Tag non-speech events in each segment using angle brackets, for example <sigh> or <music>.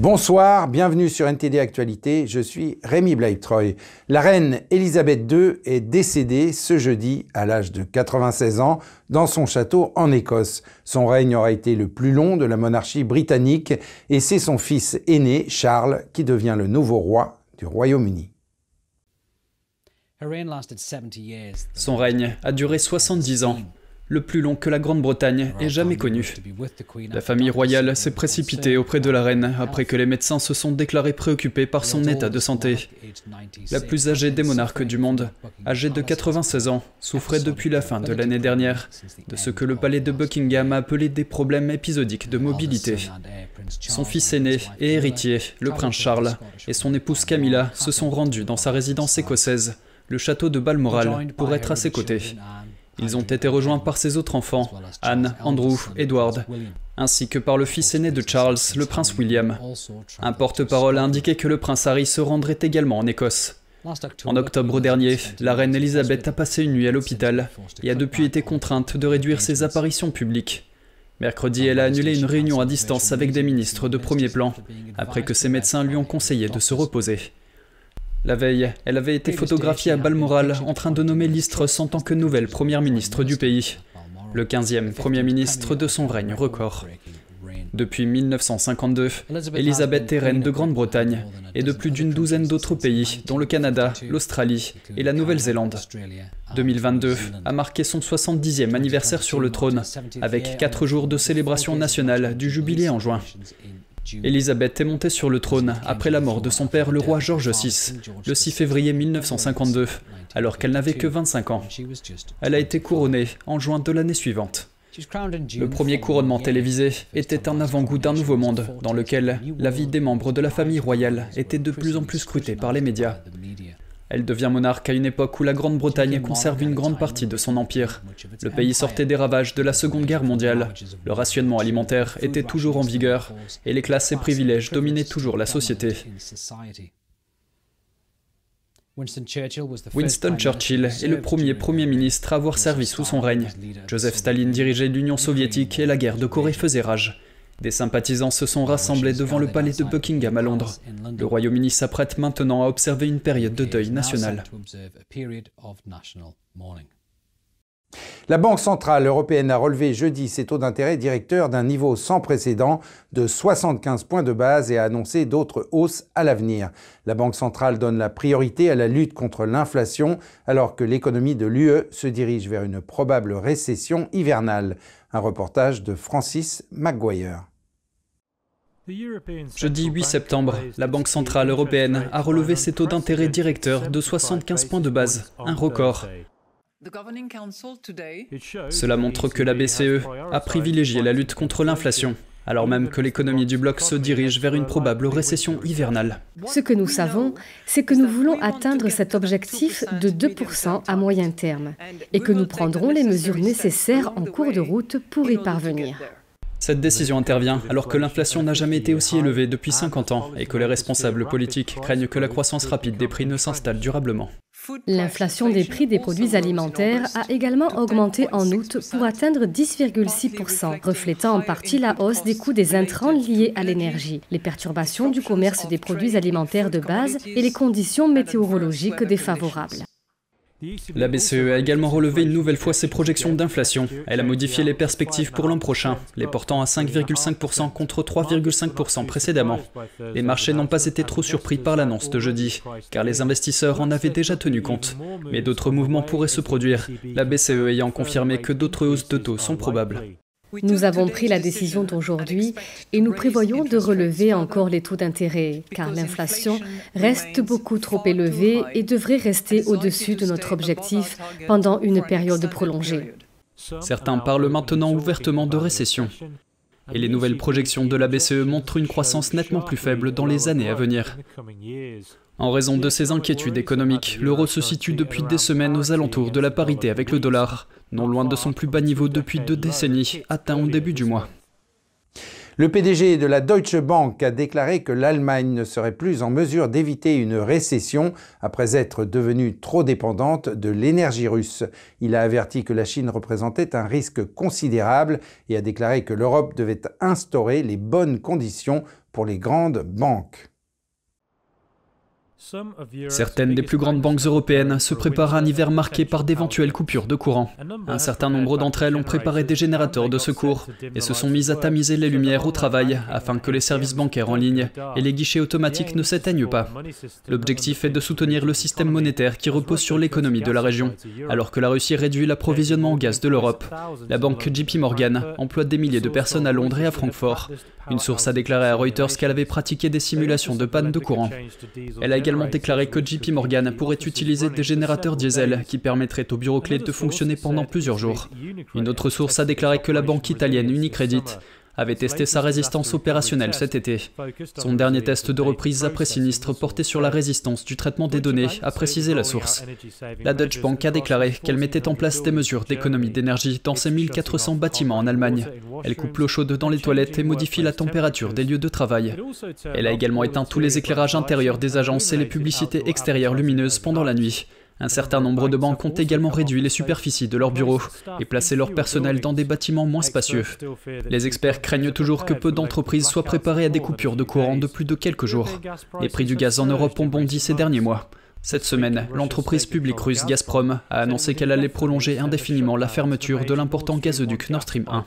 Bonsoir, bienvenue sur NTD Actualité, je suis Rémi Blaibtreuil. La reine Elisabeth II est décédée ce jeudi à l'âge de 96 ans dans son château en Écosse. Son règne aura été le plus long de la monarchie britannique et c'est son fils aîné, Charles, qui devient le nouveau roi du Royaume-Uni. Son règne a duré 70 ans le plus long que la Grande-Bretagne ait jamais connu. La famille royale s'est précipitée auprès de la reine après que les médecins se sont déclarés préoccupés par son état de santé. La plus âgée des monarques du monde, âgée de 96 ans, souffrait depuis la fin de l'année dernière de ce que le palais de Buckingham a appelé des problèmes épisodiques de mobilité. Son fils aîné et héritier, le prince Charles, et son épouse Camilla se sont rendus dans sa résidence écossaise, le château de Balmoral, pour être à ses côtés. Ils ont été rejoints par ses autres enfants, Anne, Andrew, Edward, ainsi que par le fils aîné de Charles, le prince William. Un porte-parole a indiqué que le prince Harry se rendrait également en Écosse. En octobre dernier, la reine Elisabeth a passé une nuit à l'hôpital et a depuis été contrainte de réduire ses apparitions publiques. Mercredi, elle a annulé une réunion à distance avec des ministres de premier plan, après que ses médecins lui ont conseillé de se reposer. La veille, elle avait été photographiée à Balmoral en train de nommer Listros en tant que nouvelle première ministre du pays, le 15e premier ministre de son règne record. Depuis 1952, Elisabeth est reine de Grande-Bretagne et de plus d'une douzaine d'autres pays, dont le Canada, l'Australie et la Nouvelle-Zélande. 2022 a marqué son 70e anniversaire sur le trône, avec quatre jours de célébration nationale du jubilé en juin. Élisabeth est montée sur le trône après la mort de son père, le roi George VI, le 6 février 1952, alors qu'elle n'avait que 25 ans. Elle a été couronnée en juin de l'année suivante. Le premier couronnement télévisé était un avant-goût d'un nouveau monde dans lequel la vie des membres de la famille royale était de plus en plus scrutée par les médias. Elle devient monarque à une époque où la Grande-Bretagne conserve une grande partie de son empire. Le pays sortait des ravages de la Seconde Guerre mondiale. Le rationnement alimentaire était toujours en vigueur et les classes et privilèges dominaient toujours la société. Winston Churchill est le premier Premier ministre à avoir servi sous son règne. Joseph Staline dirigeait l'Union soviétique et la guerre de Corée faisait rage. Des sympathisants se sont rassemblés devant le palais de Buckingham à Londres. Le Royaume-Uni s'apprête maintenant à observer une période de deuil national. La Banque centrale européenne a relevé jeudi ses taux d'intérêt directeurs d'un niveau sans précédent de 75 points de base et a annoncé d'autres hausses à l'avenir. La Banque centrale donne la priorité à la lutte contre l'inflation alors que l'économie de l'UE se dirige vers une probable récession hivernale. Un reportage de Francis McGuire. Jeudi 8 septembre, la Banque Centrale Européenne a relevé ses taux d'intérêt directeurs de 75 points de base, un record. Cela montre que la BCE a privilégié la lutte contre l'inflation, alors même que l'économie du bloc se dirige vers une probable récession hivernale. Ce que nous savons, c'est que nous voulons atteindre cet objectif de 2% à moyen terme et que nous prendrons les mesures nécessaires en cours de route pour y parvenir. Cette décision intervient alors que l'inflation n'a jamais été aussi élevée depuis 50 ans et que les responsables politiques craignent que la croissance rapide des prix ne s'installe durablement. L'inflation des prix des produits alimentaires a également augmenté en août pour atteindre 10,6%, reflétant en partie la hausse des coûts des intrants liés à l'énergie, les perturbations du commerce des produits alimentaires de base et les conditions météorologiques défavorables. La BCE a également relevé une nouvelle fois ses projections d'inflation. Elle a modifié les perspectives pour l'an prochain, les portant à 5,5% contre 3,5% précédemment. Les marchés n'ont pas été trop surpris par l'annonce de jeudi, car les investisseurs en avaient déjà tenu compte. Mais d'autres mouvements pourraient se produire, la BCE ayant confirmé que d'autres hausses de taux sont probables. Nous avons pris la décision d'aujourd'hui et nous prévoyons de relever encore les taux d'intérêt, car l'inflation reste beaucoup trop élevée et devrait rester au-dessus de notre objectif pendant une période prolongée. Certains parlent maintenant ouvertement de récession. Et les nouvelles projections de la BCE montrent une croissance nettement plus faible dans les années à venir. En raison de ces inquiétudes économiques, l'euro se situe depuis des semaines aux alentours de la parité avec le dollar, non loin de son plus bas niveau depuis deux décennies, atteint au début du mois. Le PDG de la Deutsche Bank a déclaré que l'Allemagne ne serait plus en mesure d'éviter une récession après être devenue trop dépendante de l'énergie russe. Il a averti que la Chine représentait un risque considérable et a déclaré que l'Europe devait instaurer les bonnes conditions pour les grandes banques. Certaines des plus grandes banques européennes se préparent à un hiver marqué par d'éventuelles coupures de courant. Un certain nombre d'entre elles ont préparé des générateurs de secours et se sont mises à tamiser les lumières au travail afin que les services bancaires en ligne et les guichets automatiques ne s'éteignent pas. L'objectif est de soutenir le système monétaire qui repose sur l'économie de la région, alors que la Russie réduit l'approvisionnement en gaz de l'Europe. La banque JP Morgan emploie des milliers de personnes à Londres et à Francfort. Une source a déclaré à Reuters qu'elle avait pratiqué des simulations de panne de courant. Elle a également déclaré que JP Morgan pourrait utiliser des générateurs diesel qui permettraient au bureau clé de fonctionner pendant plusieurs jours. Une autre source a déclaré que la banque italienne Unicredit avait testé sa résistance opérationnelle cet été. Son dernier test de reprise après sinistre portait sur la résistance du traitement des données, a précisé la source. La Deutsche Bank a déclaré qu'elle mettait en place des mesures d'économie d'énergie dans ses 1400 bâtiments en Allemagne. Elle coupe l'eau chaude dans les toilettes et modifie la température des lieux de travail. Elle a également éteint tous les éclairages intérieurs des agences et les publicités extérieures lumineuses pendant la nuit. Un certain nombre de banques ont également réduit les superficies de leurs bureaux et placé leur personnel dans des bâtiments moins spacieux. Les experts craignent toujours que peu d'entreprises soient préparées à des coupures de courant de plus de quelques jours. Les prix du gaz en Europe ont bondi ces derniers mois. Cette semaine, l'entreprise publique russe Gazprom a annoncé qu'elle allait prolonger indéfiniment la fermeture de l'important gazoduc Nord Stream 1.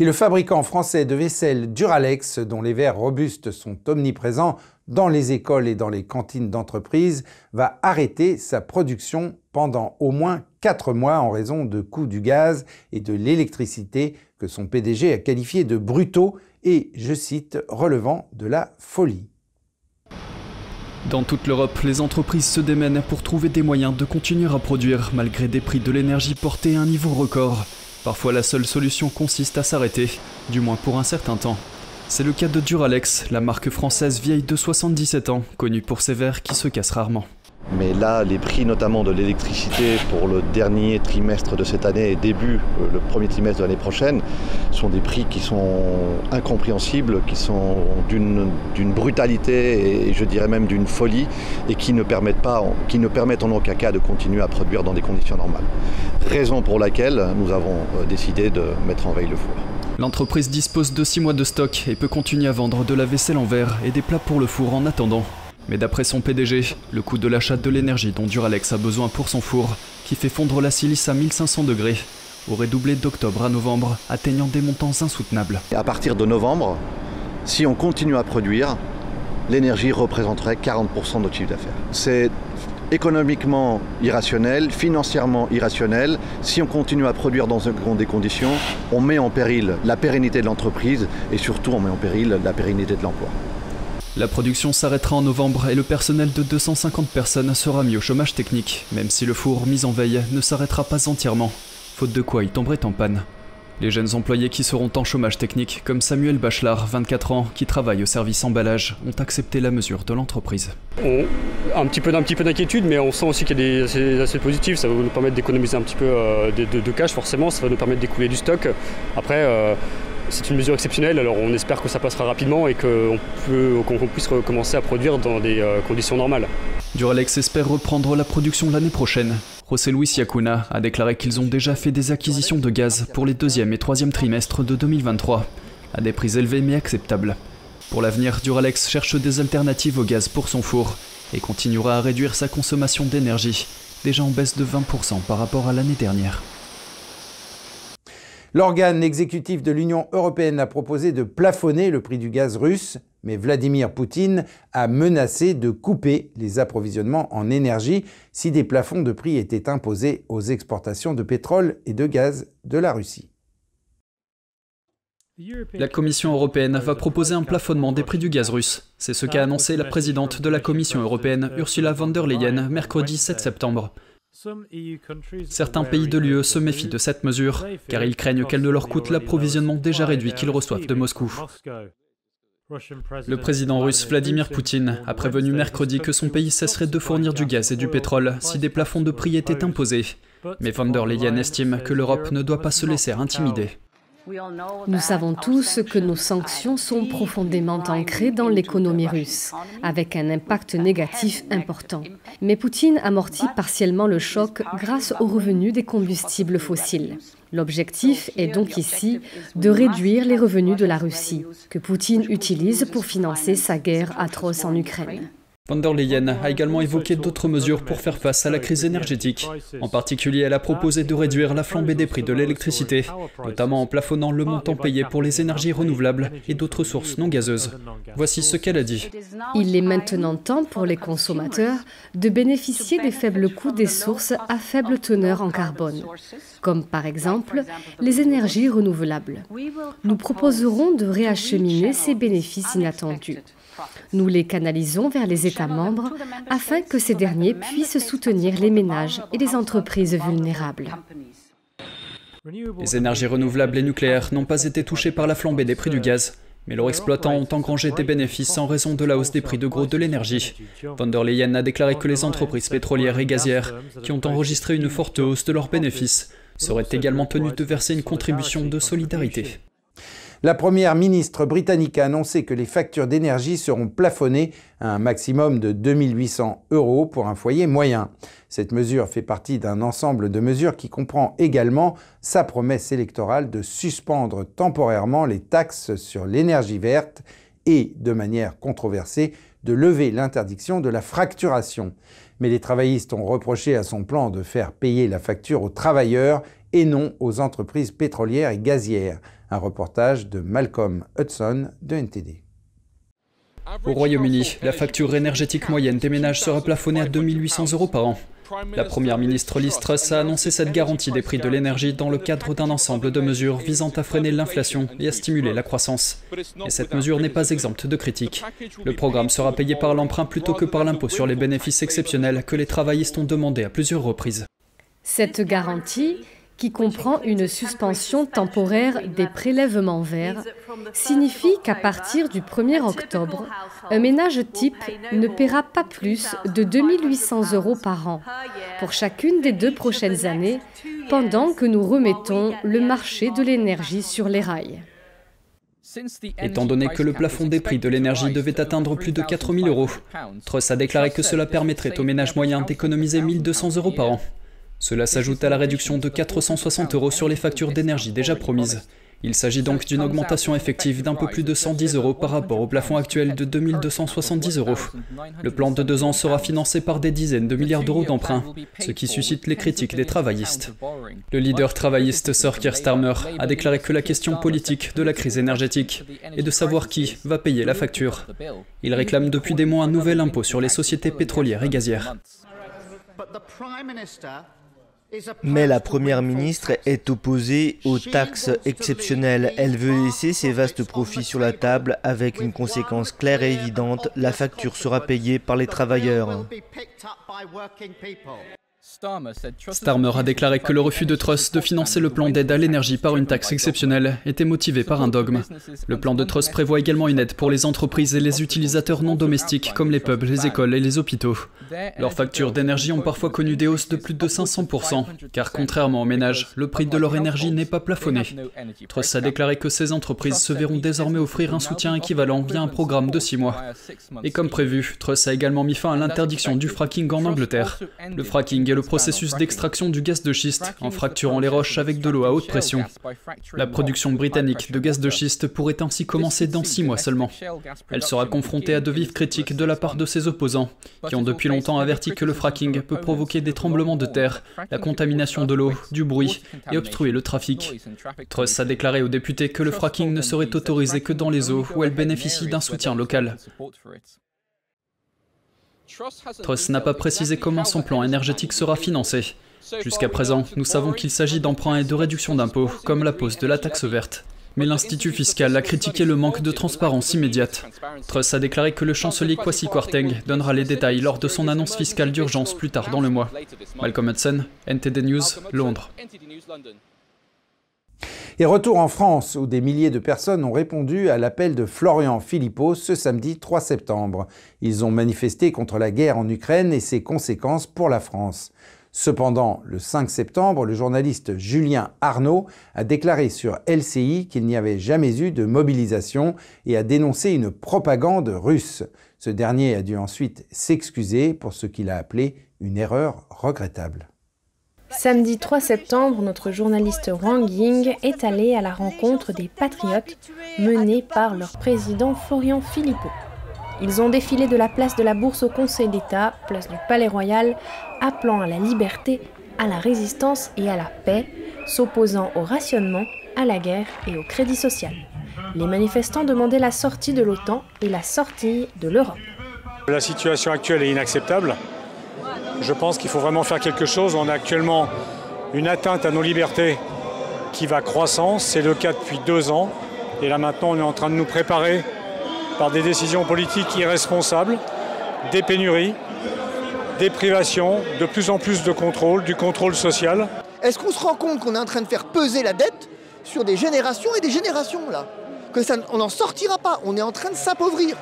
Et le fabricant français de vaisselle Duralex, dont les verres robustes sont omniprésents dans les écoles et dans les cantines d'entreprise, va arrêter sa production pendant au moins 4 mois en raison de coûts du gaz et de l'électricité que son PDG a qualifié de brutaux et, je cite, relevant de la folie. Dans toute l'Europe, les entreprises se démènent pour trouver des moyens de continuer à produire malgré des prix de l'énergie portés à un niveau record. Parfois la seule solution consiste à s'arrêter, du moins pour un certain temps. C'est le cas de Duralex, la marque française vieille de 77 ans, connue pour ses verres qui se cassent rarement. Mais là, les prix notamment de l'électricité pour le dernier trimestre de cette année et début, euh, le premier trimestre de l'année prochaine, sont des prix qui sont incompréhensibles, qui sont d'une brutalité et je dirais même d'une folie et qui ne permettent pas, qui ne permettent en aucun cas de continuer à produire dans des conditions normales. Raison pour laquelle nous avons euh, décidé de mettre en veille le four. L'entreprise dispose de 6 mois de stock et peut continuer à vendre de la vaisselle en verre et des plats pour le four en attendant. Mais d'après son PDG, le coût de l'achat de l'énergie dont Duralex a besoin pour son four, qui fait fondre la silice à 1500 degrés, aurait doublé d'octobre à novembre, atteignant des montants insoutenables. À partir de novembre, si on continue à produire, l'énergie représenterait 40% de notre chiffre d'affaires. C'est économiquement irrationnel, financièrement irrationnel. Si on continue à produire dans des conditions, on met en péril la pérennité de l'entreprise et surtout on met en péril la pérennité de l'emploi. La production s'arrêtera en novembre et le personnel de 250 personnes sera mis au chômage technique, même si le four mis en veille ne s'arrêtera pas entièrement, faute de quoi il tomberait en panne. Les jeunes employés qui seront en chômage technique, comme Samuel Bachelard, 24 ans, qui travaille au service emballage, ont accepté la mesure de l'entreprise. un petit peu d'inquiétude, mais on sent aussi qu'il y a des assez, positifs. Ça va nous permettre d'économiser un petit peu euh, de, cash, forcément. Ça va nous permettre d'écouler du stock. Après, euh, c'est une mesure exceptionnelle, alors on espère que ça passera rapidement et qu'on puisse recommencer à produire dans des euh, conditions normales. Duralex espère reprendre la production l'année prochaine. José Luis Yacuna a déclaré qu'ils ont déjà fait des acquisitions de gaz pour les deuxième et troisième trimestres de 2023, à des prix élevés mais acceptables. Pour l'avenir, Duralex cherche des alternatives au gaz pour son four et continuera à réduire sa consommation d'énergie, déjà en baisse de 20% par rapport à l'année dernière. L'organe exécutif de l'Union européenne a proposé de plafonner le prix du gaz russe, mais Vladimir Poutine a menacé de couper les approvisionnements en énergie si des plafonds de prix étaient imposés aux exportations de pétrole et de gaz de la Russie. La Commission européenne va proposer un plafonnement des prix du gaz russe. C'est ce qu'a annoncé la présidente de la Commission européenne, Ursula von der Leyen, mercredi 7 septembre. Certains pays de l'UE se méfient de cette mesure, car ils craignent qu'elle ne leur coûte l'approvisionnement déjà réduit qu'ils reçoivent de Moscou. Le président russe Vladimir Poutine a prévenu mercredi que son pays cesserait de fournir du gaz et du pétrole si des plafonds de prix étaient imposés. Mais von der Leyen estime que l'Europe ne doit pas se laisser intimider. Nous savons tous que nos sanctions sont profondément ancrées dans l'économie russe, avec un impact négatif important. Mais Poutine amortit partiellement le choc grâce aux revenus des combustibles fossiles. L'objectif est donc ici de réduire les revenus de la Russie, que Poutine utilise pour financer sa guerre atroce en Ukraine. Von der Leyen a également évoqué d'autres mesures pour faire face à la crise énergétique. En particulier, elle a proposé de réduire la flambée des prix de l'électricité, notamment en plafonnant le montant payé pour les énergies renouvelables et d'autres sources non gazeuses. Voici ce qu'elle a dit. Il est maintenant temps pour les consommateurs de bénéficier des faibles coûts des sources à faible teneur en carbone, comme par exemple les énergies renouvelables. Nous proposerons de réacheminer ces bénéfices inattendus. Nous les canalisons vers les États membres afin que ces derniers puissent soutenir les ménages et les entreprises vulnérables. Les énergies renouvelables et nucléaires n'ont pas été touchées par la flambée des prix du gaz, mais leurs exploitants ont engrangé des bénéfices en raison de la hausse des prix de gros de l'énergie. Von der Leyen a déclaré que les entreprises pétrolières et gazières, qui ont enregistré une forte hausse de leurs bénéfices, seraient également tenues de verser une contribution de solidarité. La première ministre britannique a annoncé que les factures d'énergie seront plafonnées à un maximum de 2800 euros pour un foyer moyen. Cette mesure fait partie d'un ensemble de mesures qui comprend également sa promesse électorale de suspendre temporairement les taxes sur l'énergie verte et, de manière controversée, de lever l'interdiction de la fracturation. Mais les travaillistes ont reproché à son plan de faire payer la facture aux travailleurs et non aux entreprises pétrolières et gazières. Un reportage de Malcolm Hudson de NTD. Au Royaume-Uni, la facture énergétique moyenne des ménages sera plafonnée à 2800 euros par an. La première ministre Liz Truss a annoncé cette garantie des prix de l'énergie dans le cadre d'un ensemble de mesures visant à freiner l'inflation et à stimuler la croissance. Et cette mesure n'est pas exempte de critiques. Le programme sera payé par l'emprunt plutôt que par l'impôt sur les bénéfices exceptionnels que les travaillistes ont demandé à plusieurs reprises. Cette garantie qui comprend une suspension temporaire des prélèvements verts, signifie qu'à partir du 1er octobre, un ménage type ne paiera pas plus de 2800 euros par an pour chacune des deux prochaines années, pendant que nous remettons le marché de l'énergie sur les rails. Étant donné que le plafond des prix de l'énergie devait atteindre plus de 4000 euros, Truss a déclaré que cela permettrait aux ménages moyens d'économiser 1200 euros par an. Cela s'ajoute à la réduction de 460 euros sur les factures d'énergie déjà promises. Il s'agit donc d'une augmentation effective d'un peu plus de 110 euros par rapport au plafond actuel de 2270 euros. Le plan de deux ans sera financé par des dizaines de milliards d'euros d'emprunts, ce qui suscite les critiques des travaillistes. Le leader travailliste Sir Keir Starmer a déclaré que la question politique de la crise énergétique est de savoir qui va payer la facture. Il réclame depuis des mois un nouvel impôt sur les sociétés pétrolières et gazières. Mais la Première ministre est opposée aux taxes exceptionnelles. Elle veut laisser ses vastes profits sur la table avec une conséquence claire et évidente, la facture sera payée par les travailleurs. Starmer a déclaré que le refus de Truss de financer le plan d'aide à l'énergie par une taxe exceptionnelle était motivé par un dogme. Le plan de Truss prévoit également une aide pour les entreprises et les utilisateurs non domestiques comme les pubs, les écoles et les hôpitaux. Leurs factures d'énergie ont parfois connu des hausses de plus de 500%, car contrairement aux ménages, le prix de leur énergie n'est pas plafonné. Truss a déclaré que ces entreprises se verront désormais offrir un soutien équivalent via un programme de 6 mois. Et comme prévu, Truss a également mis fin à l'interdiction du fracking en Angleterre. Le fracking est le processus d'extraction du gaz de schiste en fracturant les roches avec de l'eau à haute pression. La production britannique de gaz de schiste pourrait ainsi commencer dans six mois seulement. Elle sera confrontée à de vives critiques de la part de ses opposants, qui ont depuis longtemps averti que le fracking peut provoquer des tremblements de terre, la contamination de l'eau, du bruit et obstruer le trafic. Truss a déclaré aux députés que le fracking ne serait autorisé que dans les eaux où elle bénéficie d'un soutien local. Truss n'a pas précisé comment son plan énergétique sera financé. Jusqu'à présent, nous savons qu'il s'agit d'emprunts et de réductions d'impôts, comme la pose de la taxe verte. Mais l'Institut fiscal a critiqué le manque de transparence immédiate. Truss a déclaré que le chancelier Kwasi Kwarteng donnera les détails lors de son annonce fiscale d'urgence plus tard dans le mois. Malcolm Hudson, NTD News, Londres. Et retour en France, où des milliers de personnes ont répondu à l'appel de Florian Philippot ce samedi 3 septembre. Ils ont manifesté contre la guerre en Ukraine et ses conséquences pour la France. Cependant, le 5 septembre, le journaliste Julien Arnaud a déclaré sur LCI qu'il n'y avait jamais eu de mobilisation et a dénoncé une propagande russe. Ce dernier a dû ensuite s'excuser pour ce qu'il a appelé une erreur regrettable. Samedi 3 septembre, notre journaliste Wang Ying est allé à la rencontre des patriotes menés par leur président Florian Philippot. Ils ont défilé de la place de la Bourse au Conseil d'État, place du Palais Royal, appelant à la liberté, à la résistance et à la paix, s'opposant au rationnement, à la guerre et au crédit social. Les manifestants demandaient la sortie de l'OTAN et la sortie de l'Europe. La situation actuelle est inacceptable. Je pense qu'il faut vraiment faire quelque chose. On a actuellement une atteinte à nos libertés qui va croissant. C'est le cas depuis deux ans. Et là maintenant, on est en train de nous préparer par des décisions politiques irresponsables, des pénuries, des privations, de plus en plus de contrôle, du contrôle social. Est-ce qu'on se rend compte qu'on est en train de faire peser la dette sur des générations et des générations là? Que ça, on n'en sortira pas, on est en train de s'appauvrir.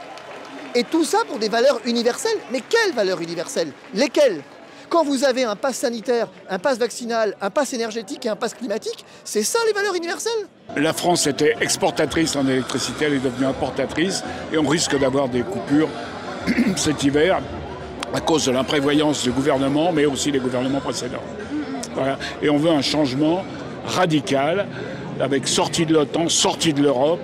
Et tout ça pour des valeurs universelles. Mais quelles valeurs universelles? Lesquelles? Quand vous avez un pass sanitaire, un pass vaccinal, un pass énergétique et un pass climatique, c'est ça les valeurs universelles? La France était exportatrice en électricité, elle est devenue importatrice et on risque d'avoir des coupures <clears throat> cet hiver à cause de l'imprévoyance du gouvernement, mais aussi des gouvernements précédents. Et on veut un changement radical, avec sortie de l'OTAN, sortie de l'Europe,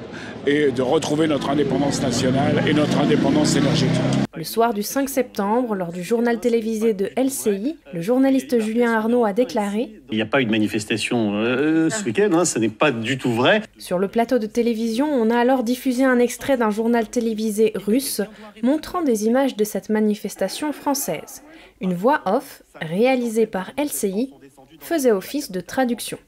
et de retrouver notre indépendance nationale et notre indépendance énergétique. Le soir du 5 septembre, lors du journal télévisé de LCI, le journaliste Julien Arnaud a déclaré Il n'y a pas eu de manifestation euh, ce week-end, hein, ce n'est pas du tout vrai. Sur le plateau de télévision, on a alors diffusé un extrait d'un journal télévisé russe montrant des images de cette manifestation française. Une voix off, réalisée par LCI, faisait office de traduction.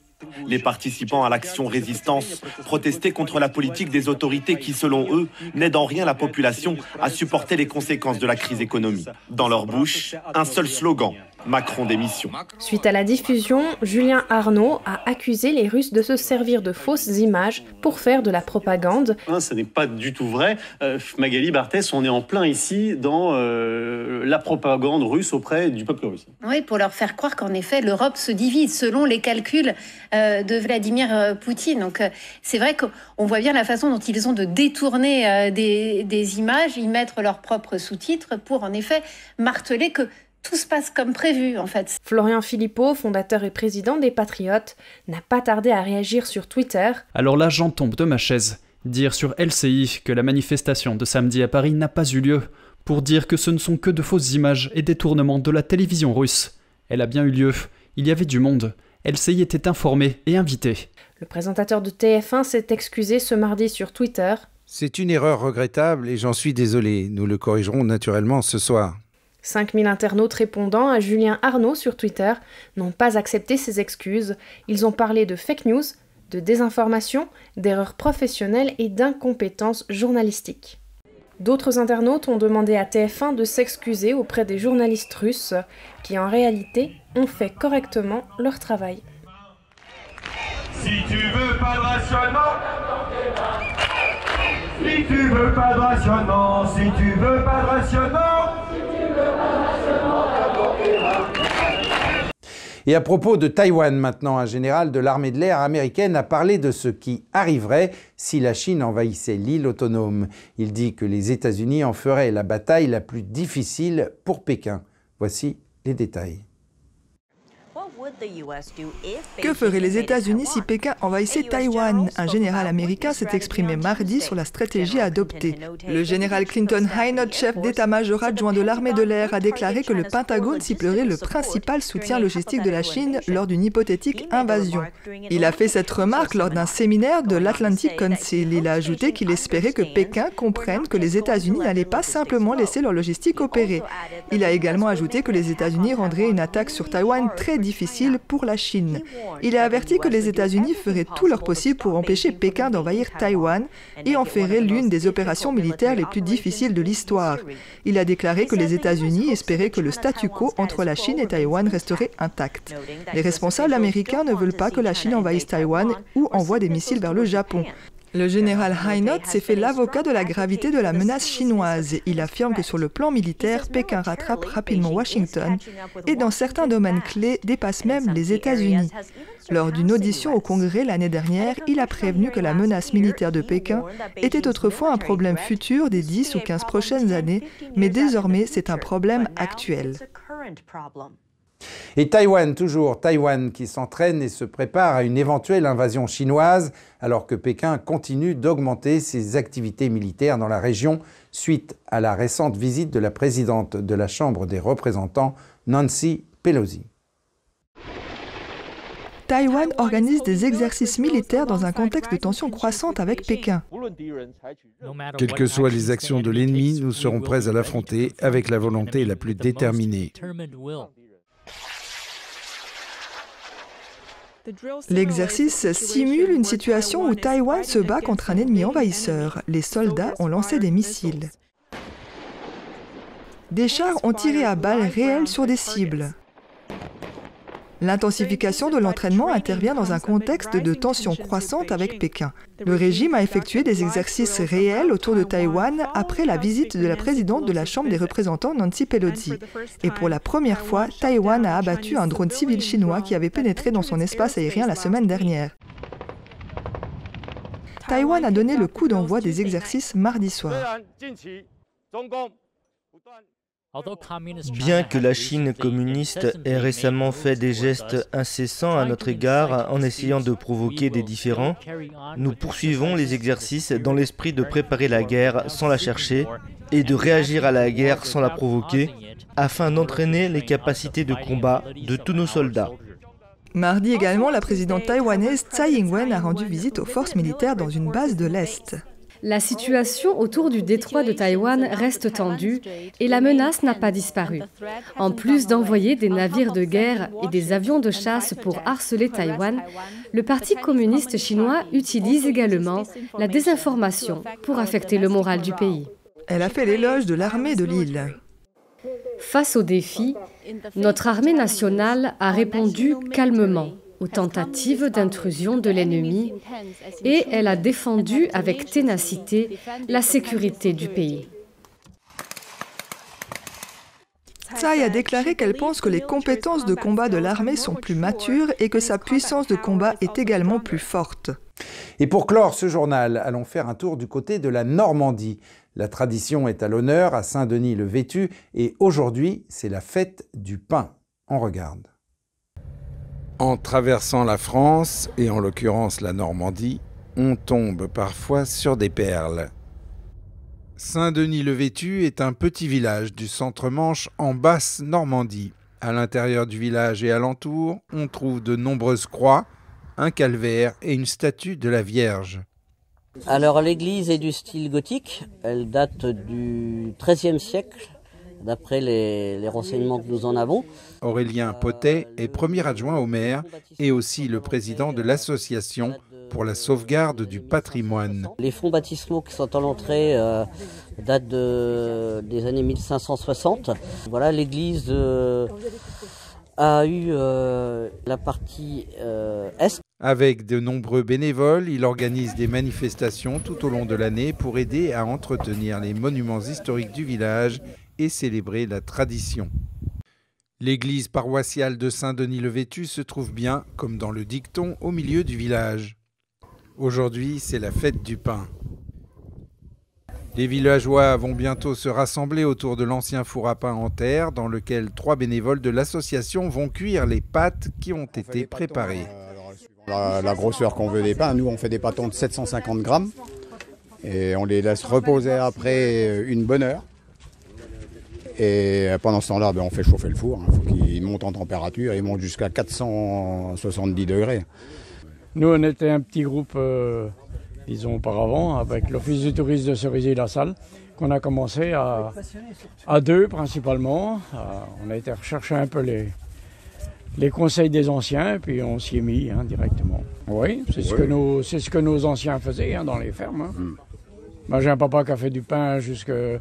Les participants à l'action résistance protestaient contre la politique des autorités qui, selon eux, n'aident en rien la population à supporter les conséquences de la crise économique. Dans leur bouche, un seul slogan Macron démission. Suite à la diffusion, Julien Arnaud a accusé les Russes de se servir de fausses images pour faire de la propagande. Hein, ce n'est pas du tout vrai. Euh, Magali Barthès, on est en plein ici dans euh, la propagande russe auprès du peuple russe. Oui, pour leur faire croire qu'en effet, l'Europe se divise selon les calculs euh, de Vladimir Poutine. Donc c'est vrai qu'on voit bien la façon dont ils ont de détourner des, des images, y mettre leurs propres sous-titres pour en effet marteler que tout se passe comme prévu en fait. Florian Philippot, fondateur et président des Patriotes, n'a pas tardé à réagir sur Twitter. Alors là, j'en tombe de ma chaise. Dire sur LCI que la manifestation de samedi à Paris n'a pas eu lieu, pour dire que ce ne sont que de fausses images et détournements de la télévision russe. Elle a bien eu lieu, il y avait du monde. LCI était informé et invité. Le présentateur de TF1 s'est excusé ce mardi sur Twitter. C'est une erreur regrettable et j'en suis désolé. Nous le corrigerons naturellement ce soir. 5000 internautes répondant à Julien Arnaud sur Twitter n'ont pas accepté ses excuses. Ils ont parlé de fake news, de désinformation, d'erreurs professionnelles et d'incompétence journalistique. D'autres internautes ont demandé à TF1 de s'excuser auprès des journalistes russes qui en réalité ont fait correctement leur travail. Si tu veux pas de rationnement, si tu veux pas de rationnement, si tu veux pas de rationnement, et à propos de Taïwan maintenant, un général de l'armée de l'air américaine a parlé de ce qui arriverait si la Chine envahissait l'île autonome. Il dit que les États-Unis en feraient la bataille la plus difficile pour Pékin. Voici les détails. Que feraient les États-Unis si Pékin envahissait Taïwan? Un général américain s'est exprimé mardi sur la stratégie adoptée. Le général Clinton Hynott, chef d'état-major adjoint de l'armée de l'air, a déclaré que le Pentagone ciblerait le principal soutien logistique de la Chine lors d'une hypothétique invasion. Il a fait cette remarque lors d'un séminaire de l'Atlantic Council. Il a ajouté qu'il espérait que Pékin comprenne que les États-Unis n'allaient pas simplement laisser leur logistique opérer. Il a également ajouté que les États-Unis rendraient une attaque sur Taïwan très difficile pour la Chine. Il a averti que les États-Unis feraient tout leur possible pour empêcher Pékin d'envahir Taïwan et en ferait l'une des opérations militaires les plus difficiles de l'histoire. Il a déclaré que les États-Unis espéraient que le statu quo entre la Chine et Taïwan resterait intact. Les responsables américains ne veulent pas que la Chine envahisse Taïwan ou envoie des missiles vers le Japon. Le général Hainot s'est fait l'avocat de la gravité de la menace chinoise. Il affirme que sur le plan militaire, Pékin rattrape rapidement Washington et dans certains domaines clés dépasse même les États-Unis. Lors d'une audition au Congrès l'année dernière, il a prévenu que la menace militaire de Pékin était autrefois un problème futur des 10 ou 15 prochaines années, mais désormais c'est un problème actuel. Et Taïwan, toujours Taïwan qui s'entraîne et se prépare à une éventuelle invasion chinoise, alors que Pékin continue d'augmenter ses activités militaires dans la région suite à la récente visite de la présidente de la Chambre des représentants, Nancy Pelosi. Taïwan organise des exercices militaires dans un contexte de tension croissante avec Pékin. Quelles que soient les actions de l'ennemi, nous serons prêts à l'affronter avec la volonté la plus déterminée. L'exercice simule une situation où Taïwan se bat contre un ennemi envahisseur. Les soldats ont lancé des missiles. Des chars ont tiré à balles réelles sur des cibles. L'intensification de l'entraînement intervient dans un contexte de tension croissante avec Pékin. Le régime a effectué des exercices réels autour de Taïwan après la visite de la présidente de la Chambre des représentants Nancy Pelosi. Et pour la première fois, Taïwan a abattu un drone civil chinois qui avait pénétré dans son espace aérien la semaine dernière. Taïwan a donné le coup d'envoi des exercices mardi soir. Bien que la Chine communiste ait récemment fait des gestes incessants à notre égard en essayant de provoquer des différends, nous poursuivons les exercices dans l'esprit de préparer la guerre sans la chercher et de réagir à la guerre sans la provoquer, afin d'entraîner les capacités de combat de tous nos soldats. Mardi également, la présidente taïwanaise Tsai Ing-wen a rendu visite aux forces militaires dans une base de l'Est. La situation autour du détroit de Taïwan reste tendue et la menace n'a pas disparu. En plus d'envoyer des navires de guerre et des avions de chasse pour harceler Taïwan, le Parti communiste chinois utilise également la désinformation pour affecter le moral du pays. Elle a fait l'éloge de l'armée de l'île. Face au défi, notre armée nationale a répondu calmement aux tentatives d'intrusion de l'ennemi et elle a défendu avec ténacité la sécurité du pays. Tsai a déclaré qu'elle pense que les compétences de combat de l'armée sont plus matures et que sa puissance de combat est également plus forte. Et pour clore ce journal, allons faire un tour du côté de la Normandie. La tradition est à l'honneur à Saint-Denis-le-Vêtu et aujourd'hui, c'est la fête du pain. On regarde. En traversant la France, et en l'occurrence la Normandie, on tombe parfois sur des perles. Saint-Denis-le-Vêtu est un petit village du centre-Manche en basse Normandie. À l'intérieur du village et alentour, on trouve de nombreuses croix, un calvaire et une statue de la Vierge. Alors l'église est du style gothique, elle date du XIIIe siècle, d'après les, renseignements que nous en avons. Aurélien Potet est premier adjoint au maire et aussi le président de l'association pour la sauvegarde du patrimoine. Les fonds baptismaux qui sont en l'entrée euh, datent de, des années 1560. Voilà, l'église euh, a eu euh, la partie est. Avec de nombreux bénévoles, il organise des manifestations tout au long de l'année pour aider à entretenir les monuments historiques du village et célébrer la tradition. L'église paroissiale de Saint-Denis-le-Vêtu se trouve bien, comme dans le dicton, au milieu du village. Aujourd'hui, c'est la fête du pain. Les villageois vont bientôt se rassembler autour de l'ancien four à pain en terre, dans lequel trois bénévoles de l'association vont cuire les pâtes qui ont été préparées. La, la grosseur qu'on veut des pains, nous on fait des pâtons de 750 grammes et on les laisse reposer après une bonne heure. Et pendant ce temps-là, ben, on fait chauffer le four. Il hein. faut qu'il monte en température. Il monte jusqu'à 470 degrés. Nous, on était un petit groupe, euh, disons auparavant, avec l'Office du tourisme de Cerisy-la-Salle, qu'on a commencé à, à deux principalement. Euh, on a été rechercher un peu les, les conseils des anciens, puis on s'y est mis hein, directement. Oui, c'est ce, que nos, ce que nos anciens faisaient hein, dans les fermes. Moi, j'ai un papa qui a fait du pain jusqu'à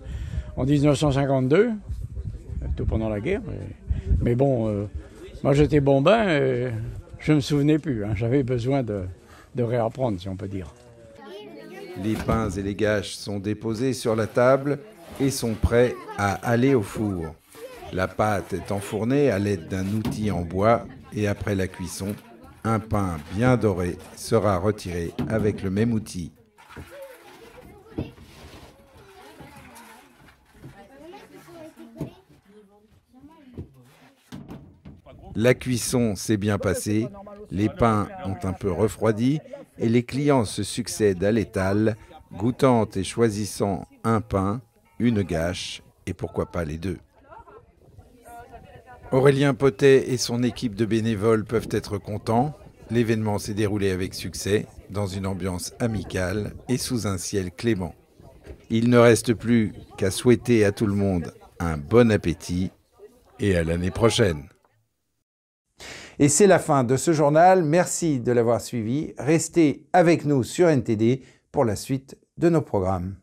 en 1952, tout pendant la guerre. Mais, bon, euh, moi j'étais bombin et je ne me souvenais plus. Hein. J'avais besoin de, de réapprendre, si on peut dire. Les pains et les gâches sont déposés sur la table et sont prêts à aller au four. La pâte est enfournée à l'aide d'un outil en bois et après la cuisson, un pain bien doré sera retiré avec le même outil. La cuisson s'est bien passée, les pains ont un peu refroidi et les clients se succèdent à l'étal, goûtant et choisissant un pain, une gâche et pourquoi pas les deux. Aurélien Potet et son équipe de bénévoles peuvent être contents. L'événement s'est déroulé avec succès, dans une ambiance amicale et sous un ciel clément. Il ne reste plus qu'à souhaiter à tout le monde un bon appétit et à l'année prochaine. Et c'est la fin de ce journal. Merci de l'avoir suivi. Restez avec nous sur NTD pour la suite de nos programmes.